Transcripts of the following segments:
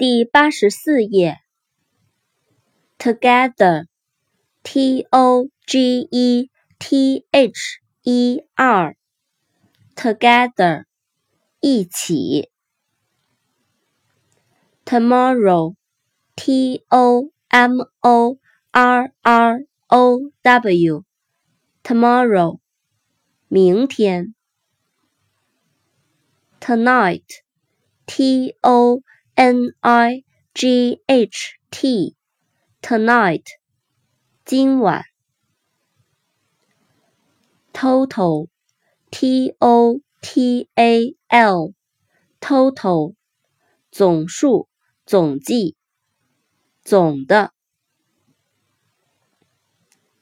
第八十四页。Together，T O G E T H E R，Together，一起。Tomorrow，T O M O R R O W，Tomorrow，明天。Tonight。T O N I G H T tonight 今晚 total T O T A L total 总数总计总的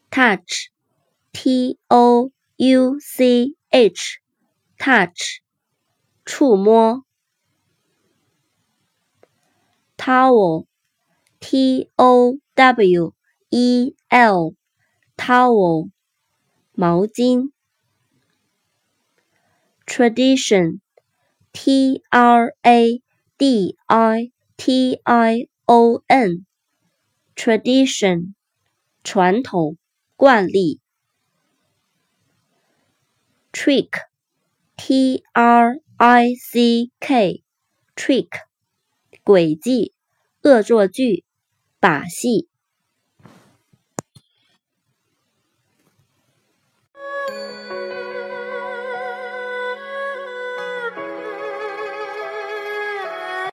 touch T O U C H touch 触摸 towel, t o w e l, towel, 毛巾。tradition, t r a d i t i o n, tradition, 传统惯例。trick, t r i c k, trick, 诡计。恶作剧，把戏。